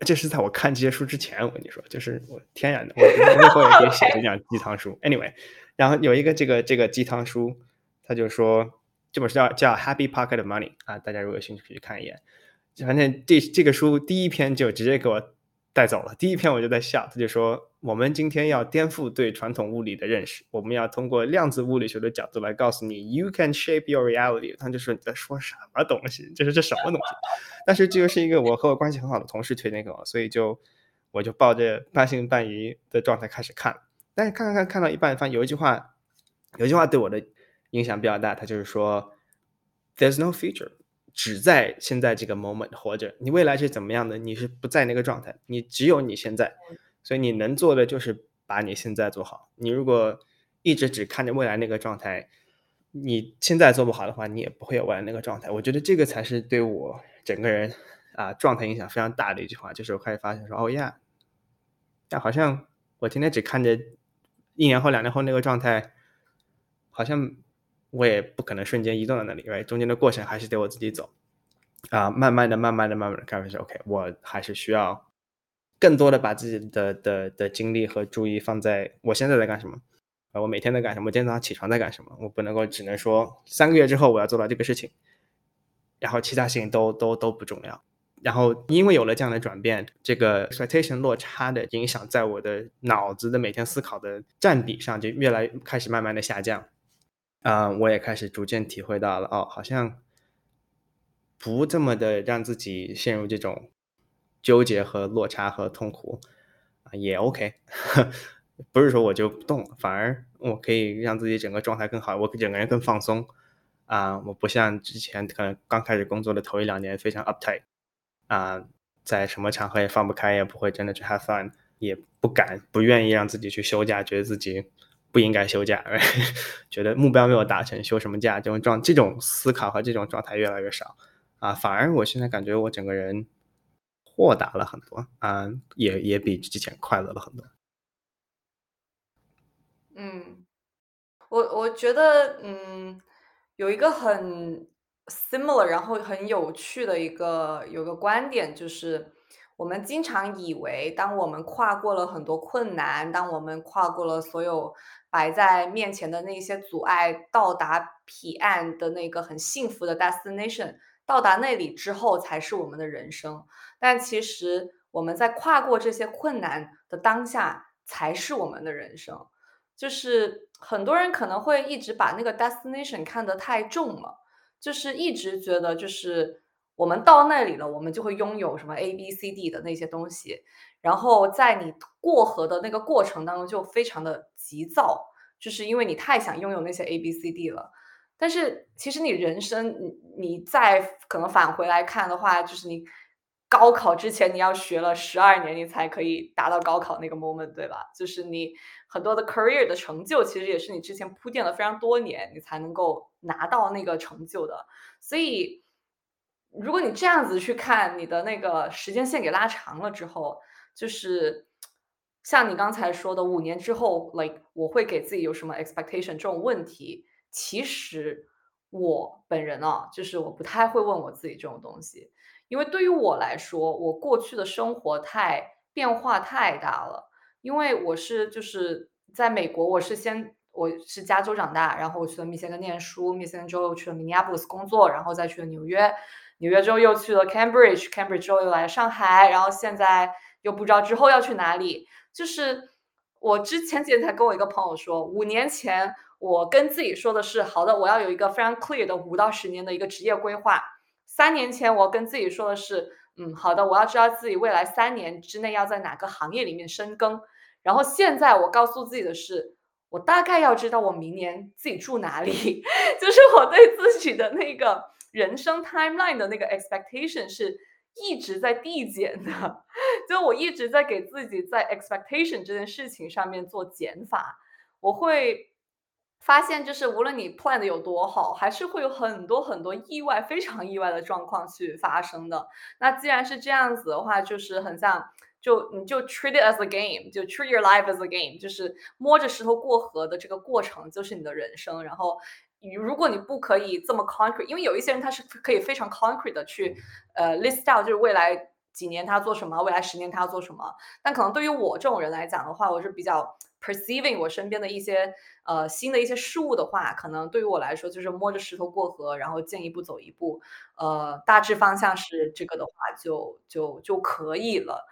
这是在我看这些书之前，我跟你说，就是我天然的，我以后也可以写这样 <laughs> 鸡汤书。Anyway，然后有一个这个这个鸡汤书，他就说这本书叫叫《Happy Pocket of Money》啊，大家如果有兴趣可以去看一眼。反正这这个书第一篇就直接给我带走了，第一篇我就在笑，他就说。我们今天要颠覆对传统物理的认识，我们要通过量子物理学的角度来告诉你，You can shape your reality。他就说你在说什么东西？就是这什么东西？但是这又是一个我和我关系很好的同事推荐给我，所以就我就抱着半信半疑的状态开始看。但是看看看看到一半，发现有一句话，有一句话对我的影响比较大，他就是说，There's no future，只在现在这个 moment 活着。你未来是怎么样的？你是不在那个状态，你只有你现在。所以你能做的就是把你现在做好。你如果一直只看着未来那个状态，你现在做不好的话，你也不会有未来那个状态。我觉得这个才是对我整个人啊状态影响非常大的一句话。就是我开始发现说，哦呀，但好像我今天只看着一年后、两年后那个状态，好像我也不可能瞬间移动到那里，因为中间的过程还是得我自己走啊，慢慢的、慢慢的、慢慢的，开始，OK，我还是需要。更多的把自己的的的精力和注意放在我现在在干什么，啊，我每天在干什么？我今天早上起床在干什么？我不能够只能说三个月之后我要做到这个事情，然后其他事情都都都不重要。然后因为有了这样的转变，这个 expectation 落差的影响在我的脑子的每天思考的占比上就越来开始慢慢的下降。啊，我也开始逐渐体会到了，哦，好像不这么的让自己陷入这种。纠结和落差和痛苦啊也 OK，<laughs> 不是说我就不动，反而我可以让自己整个状态更好，我整个人更放松啊，我不像之前可能刚开始工作的头一两年非常 uptight 啊，在什么场合也放不开，也不会真的去 have fun，也不敢不愿意让自己去休假，觉得自己不应该休假，<laughs> 觉得目标没有达成休什么假这种状这种思考和这种状态越来越少啊，反而我现在感觉我整个人。豁达了很多啊，也也比之前快乐了很多。嗯，我我觉得嗯，有一个很 similar，然后很有趣的一个有个观点，就是我们经常以为，当我们跨过了很多困难，当我们跨过了所有摆在面前的那些阻碍，到达彼岸的那个很幸福的 destination。到达那里之后才是我们的人生，但其实我们在跨过这些困难的当下才是我们的人生。就是很多人可能会一直把那个 destination 看得太重了，就是一直觉得就是我们到那里了，我们就会拥有什么 A B C D 的那些东西，然后在你过河的那个过程当中就非常的急躁，就是因为你太想拥有那些 A B C D 了。但是其实你人生，你你再可能返回来看的话，就是你高考之前你要学了十二年，你才可以达到高考那个 moment，对吧？就是你很多的 career 的成就，其实也是你之前铺垫了非常多年，你才能够拿到那个成就的。所以，如果你这样子去看你的那个时间线给拉长了之后，就是像你刚才说的，五年之后，like 我会给自己有什么 expectation 这种问题。其实我本人啊，就是我不太会问我自己这种东西，因为对于我来说，我过去的生活太变化太大了。因为我是就是在美国，我是先我是加州长大，然后我去了密歇根念书，密歇根之后又去了 Minneapolis 工作，然后再去了纽约，纽约之后又去了 Cambridge，Cambridge 之后又来上海，然后现在又不知道之后要去哪里。就是我之前几天才跟我一个朋友说，五年前。我跟自己说的是，好的，我要有一个非常 clear 的五到十年的一个职业规划。三年前，我跟自己说的是，嗯，好的，我要知道自己未来三年之内要在哪个行业里面深耕。然后现在我告诉自己的是，我大概要知道我明年自己住哪里，<laughs> 就是我对自己的那个人生 timeline 的那个 expectation 是一直在递减的，<laughs> 就我一直在给自己在 expectation 这件事情上面做减法，我会。发现就是无论你 plan 的有多好，还是会有很多很多意外、非常意外的状况去发生的。那既然是这样子的话，就是很像就你就 treat it as a game，就 treat your life as a game，就是摸着石头过河的这个过程就是你的人生。然后，如果你不可以这么 concrete，因为有一些人他是可以非常 concrete 的去呃 list out，就是未来几年他做什么，未来十年他要做什么。但可能对于我这种人来讲的话，我是比较 perceiving 我身边的一些呃新的一些事物的话，可能对于我来说就是摸着石头过河，然后见一步走一步。呃，大致方向是这个的话，就就就可以了。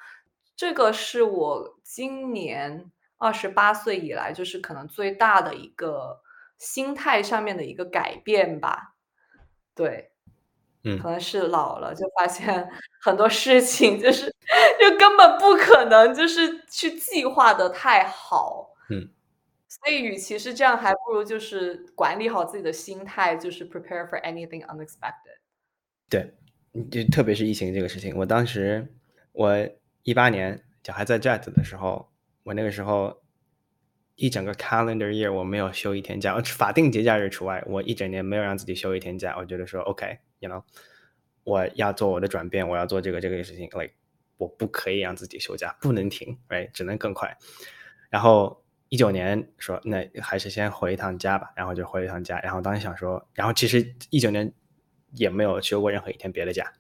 这个是我今年二十八岁以来，就是可能最大的一个心态上面的一个改变吧。对，嗯，可能是老了，就发现很多事情就是就根本不可能，就是去计划的太好。嗯，所以与其是这样，还不如就是管理好自己的心态，就是 prepare for anything unexpected。对，就特别是疫情这个事情，我当时我。一八年就还在 Jet 的时候，我那个时候一整个 calendar year 我没有休一天假，<laughs> 法定节假日除外，我一整年没有让自己休一天假。我觉得说 OK，you know，我要做我的转变，我要做这个这个事情，like 我不可以让自己休假，不能停，right，只能更快。然后一九年说那还是先回一趟家吧，然后就回一趟家。然后当时想说，然后其实一九年也没有休过任何一天别的假，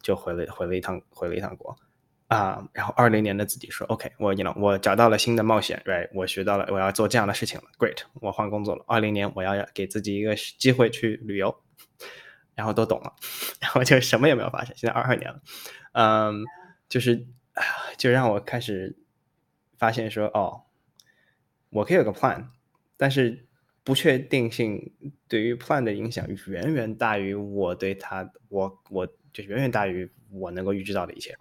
就回了回了一趟回了一趟国。啊，然后二零年的自己说，OK，我 you know 我找到了新的冒险，right，我学到了我要做这样的事情了，Great，我换工作了。二零年我要给自己一个机会去旅游，<laughs> 然后都懂了，然后就什么也没有发生。现在二二年了，嗯，就是就让我开始发现说，哦，我可以有个 plan，但是不确定性对于 plan 的影响远远大于我对他，我我就远远大于我能够预知到的一切。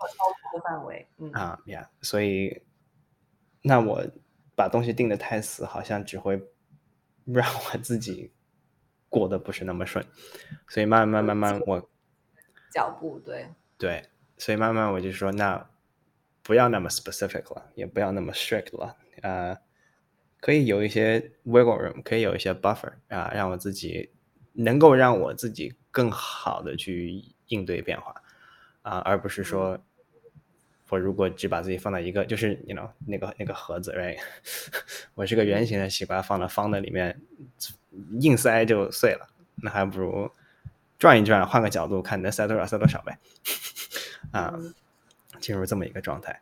范围，嗯啊呀，所以那我把东西定的太死，好像只会让我自己过得不是那么顺，所以慢慢慢慢我 <laughs> 脚步对对，所以慢慢我就说，那不要那么 specific 了，也不要那么 strict 了，呃，可以有一些 wiggle room，可以有一些 buffer 啊，让我自己能够让我自己更好的去应对变化啊，而不是说。我如果只把自己放在一个，就是你 know 那个那个盒子，right？<laughs> 我是个圆形的西瓜，放到方的里面，硬塞就碎了。那还不如转一转，换个角度看能塞多少塞多少呗。啊，进入这么一个状态。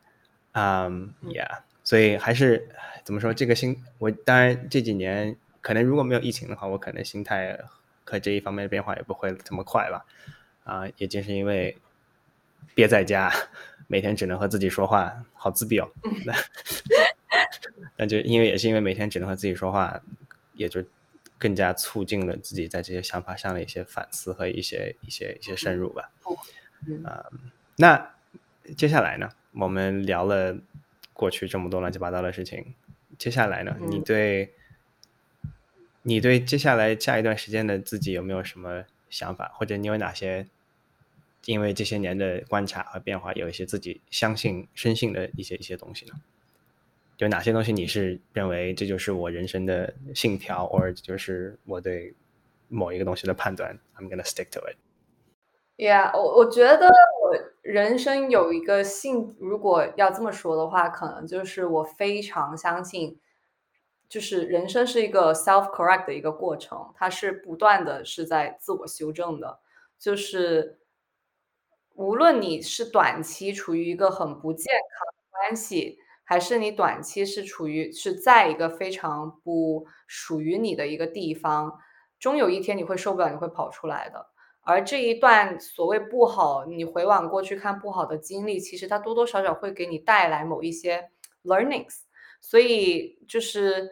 嗯，yeah。所以还是怎么说？这个心，我当然这几年可能如果没有疫情的话，我可能心态和这一方面的变化也不会这么快吧。啊，也正是因为憋在家。每天只能和自己说话，好自闭哦。<laughs> 那就因为也是因为每天只能和自己说话，也就更加促进了自己在这些想法上的一些反思和一些一些一些深入吧。啊，那接下来呢？我们聊了过去这么多乱七八糟的事情，接下来呢？你对，你对接下来下一段时间的自己有没有什么想法？或者你有哪些？因为这些年的观察和变化，有一些自己相信、深信的一些一些东西呢。有哪些东西你是认为这就是我人生的信条，或者就是我对某一个东西的判断？I'm gonna stick to it. Yeah，我我觉得我人生有一个信，如果要这么说的话，可能就是我非常相信，就是人生是一个 self correct 的一个过程，它是不断的是在自我修正的，就是。无论你是短期处于一个很不健康的关系，还是你短期是处于是在一个非常不属于你的一个地方，终有一天你会受不了，你会跑出来的。而这一段所谓不好，你回往过去看不好的经历，其实它多多少少会给你带来某一些 learnings。所以，就是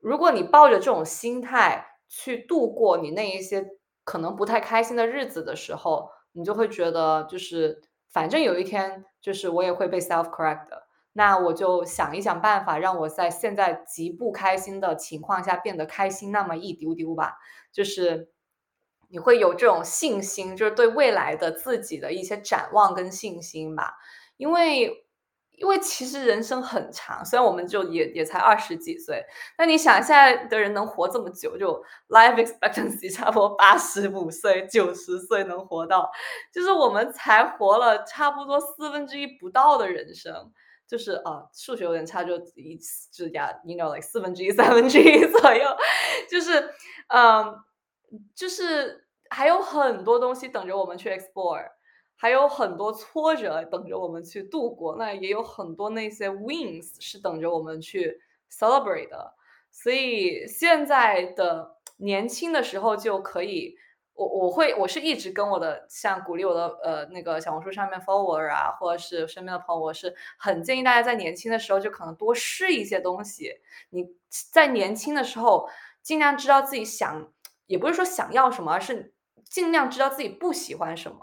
如果你抱着这种心态去度过你那一些可能不太开心的日子的时候，你就会觉得，就是反正有一天，就是我也会被 self correct 的。那我就想一想办法，让我在现在极不开心的情况下变得开心那么一丢丢吧。就是你会有这种信心，就是对未来的自己的一些展望跟信心吧，因为。因为其实人生很长，虽然我们就也也才二十几岁，那你想现在的人能活这么久，就 life expectancy <laughs> 差不多八十五岁、九十岁能活到，就是我们才活了差不多四分之一不到的人生。就是啊，数学有点差，就一就呀，you know like 四分之一、三分之一左右，就是嗯，就是还有很多东西等着我们去 explore，还有很多挫折等着我们去度过，那也有很多那些 wins 是等着我们去 celebrate 的，所以现在的年轻的时候就可以。我我会我是一直跟我的像鼓励我的呃那个小红书上面 follower 啊，或者是身边的朋友，我是很建议大家在年轻的时候就可能多试一些东西。你在年轻的时候尽量知道自己想，也不是说想要什么，而是尽量知道自己不喜欢什么。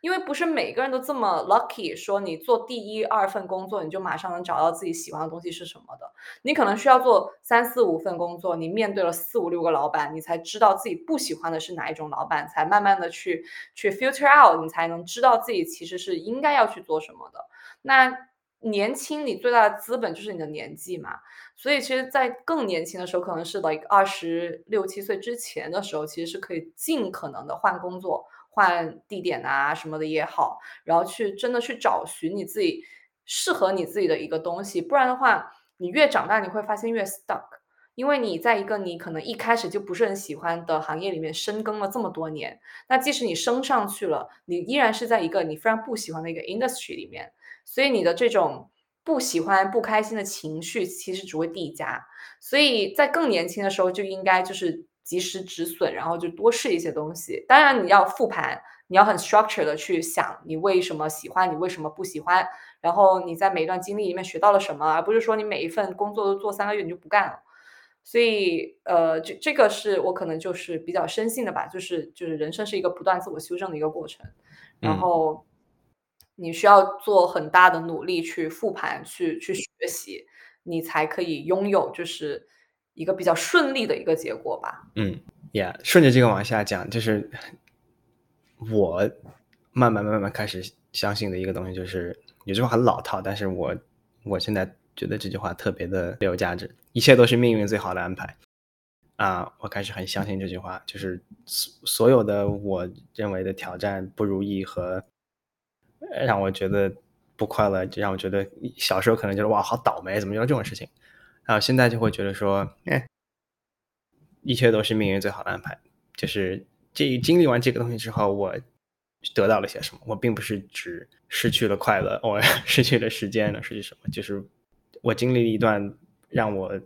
因为不是每个人都这么 lucky，说你做第一二份工作，你就马上能找到自己喜欢的东西是什么的。你可能需要做三四五份工作，你面对了四五六个老板，你才知道自己不喜欢的是哪一种老板，才慢慢的去去 filter out，你才能知道自己其实是应该要去做什么的。那年轻，你最大的资本就是你的年纪嘛。所以其实，在更年轻的时候，可能是 like 二十六七岁之前的时候，其实是可以尽可能的换工作。换地点啊什么的也好，然后去真的去找寻你自己适合你自己的一个东西，不然的话，你越长大你会发现越 stuck，因为你在一个你可能一开始就不是很喜欢的行业里面深耕了这么多年，那即使你升上去了，你依然是在一个你非常不喜欢的一个 industry 里面，所以你的这种不喜欢、不开心的情绪其实只会递加，所以在更年轻的时候就应该就是。及时止损，然后就多试一些东西。当然，你要复盘，你要很 structure 的去想你为什么喜欢，你为什么不喜欢，然后你在每一段经历里面学到了什么，而不是说你每一份工作都做三个月你就不干了。所以，呃，这这个是我可能就是比较深信的吧，就是就是人生是一个不断自我修正的一个过程，然后你需要做很大的努力去复盘，去去学习，你才可以拥有就是。一个比较顺利的一个结果吧。嗯，Yeah，顺着这个往下讲，就是我慢慢慢慢开始相信的一个东西，就是有句话很老套，但是我我现在觉得这句话特别的有价值。一切都是命运最好的安排啊！我开始很相信这句话，就是所所有的我认为的挑战、不如意和让我觉得不快乐，就让我觉得小时候可能觉得哇好倒霉，怎么遇到这种事情。然后，现在就会觉得说，哎，一切都是命运最好的安排。就是这经历完这个东西之后，我得到了些什么？我并不是只失去了快乐，我 <laughs> 失去了时间了，失去什么？就是我经历了一段让我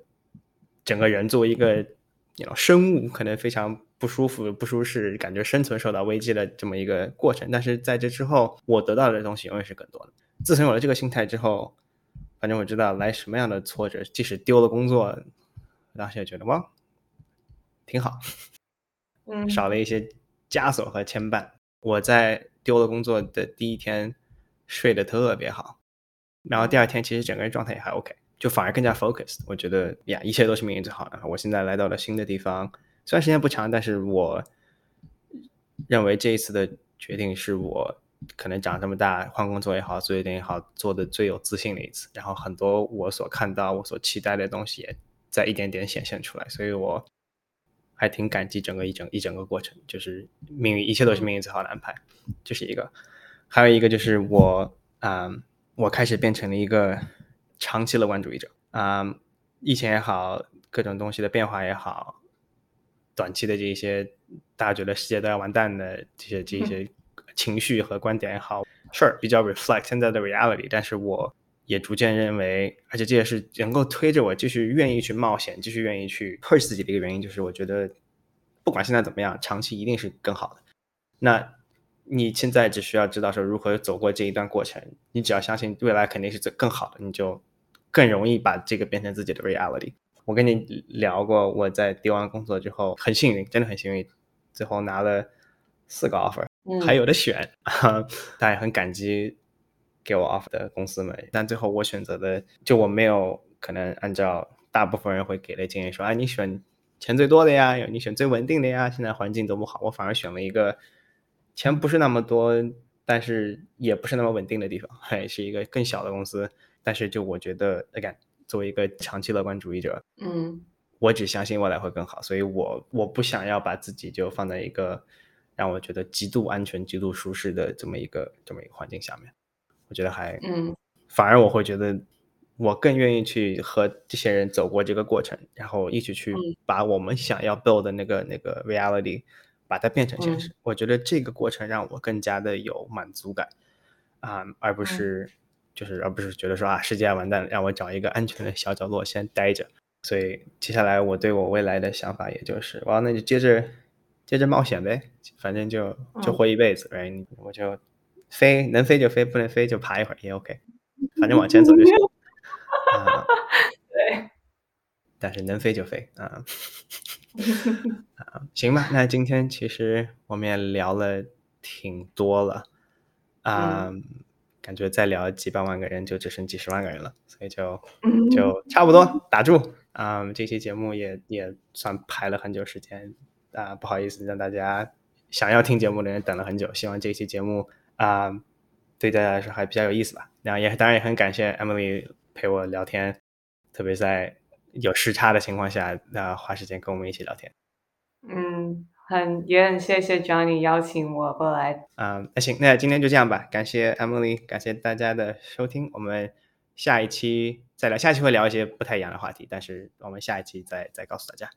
整个人作为一个生物，可能非常不舒服、不舒适，感觉生存受到危机的这么一个过程。但是在这之后，我得到的东西永远是更多的。自从有了这个心态之后。反正我知道来什么样的挫折，即使丢了工作，当时也觉得哇，挺好，嗯，少了一些枷锁和牵绊。我在丢了工作的第一天睡得特别好，然后第二天其实整个人状态也还 OK，就反而更加 focused。我觉得呀，一切都是命运最好的。我现在来到了新的地方，虽然时间不长，但是我认为这一次的决定是我。可能长这么大换工作也好，做一点也好，做的最有自信的一次。然后很多我所看到、我所期待的东西，也在一点点显现出来。所以我还挺感激整个一整一整个过程，就是命运，一切都是命运最好的安排。这是一个，还有一个就是我啊，我开始变成了一个长期乐观主义者啊，疫情也好，各种东西的变化也好，短期的这些大家觉得世界都要完蛋的这些这些。情绪和观点也好，Sure，比较 reflect 现在的 reality，但是我也逐渐认为，而且这也是能够推着我继续愿意去冒险，继续愿意去 push 自己的一个原因，就是我觉得不管现在怎么样，长期一定是更好的。那你现在只需要知道说如何走过这一段过程，你只要相信未来肯定是最更好的，你就更容易把这个变成自己的 reality。我跟你聊过，我在丢完工作之后很幸运，真的很幸运，最后拿了四个 offer。还有的选，<laughs> 他也很感激给我 offer 的公司们，但最后我选择的，就我没有可能按照大部分人会给的建议说，哎，你选钱最多的呀，你选最稳定的呀，现在环境都不好，我反而选了一个钱不是那么多，但是也不是那么稳定的地方，还是一个更小的公司，但是就我觉得，again，作为一个长期乐观主义者，嗯，我只相信未来会更好，所以我我不想要把自己就放在一个。让我觉得极度安全、极度舒适的这么一个这么一个环境下面，我觉得还嗯，反而我会觉得我更愿意去和这些人走过这个过程，然后一起去把我们想要 build 的那个那个 reality 把它变成现实。我觉得这个过程让我更加的有满足感啊，而不是就是而不是觉得说啊世界要完蛋了，让我找一个安全的小角落先待着。所以接下来我对我未来的想法也就是，哇，那就接着接着冒险呗，反正就就活一辈子，right？我就飞，能飞就飞，不能飞就爬一会儿也 OK，反正往前走就行。<laughs> 啊，对。但是能飞就飞啊。<laughs> 啊，行吧，那今天其实我们也聊了挺多了啊。感觉再聊几百万个人就只剩几十万个人了，所以就就差不多打住啊！这期节目也也算排了很久时间啊，不好意思让大家想要听节目的人等了很久。希望这期节目啊对大家来说还比较有意思吧。然后也当然也很感谢 Emily 陪我聊天，特别在有时差的情况下啊花时间跟我们一起聊天。嗯。很也很谢谢 Johnny 邀请我过来。嗯，那行，那今天就这样吧。感谢 Emily，感谢大家的收听。我们下一期再聊，下一期会聊一些不太一样的话题，但是我们下一期再再告诉大家。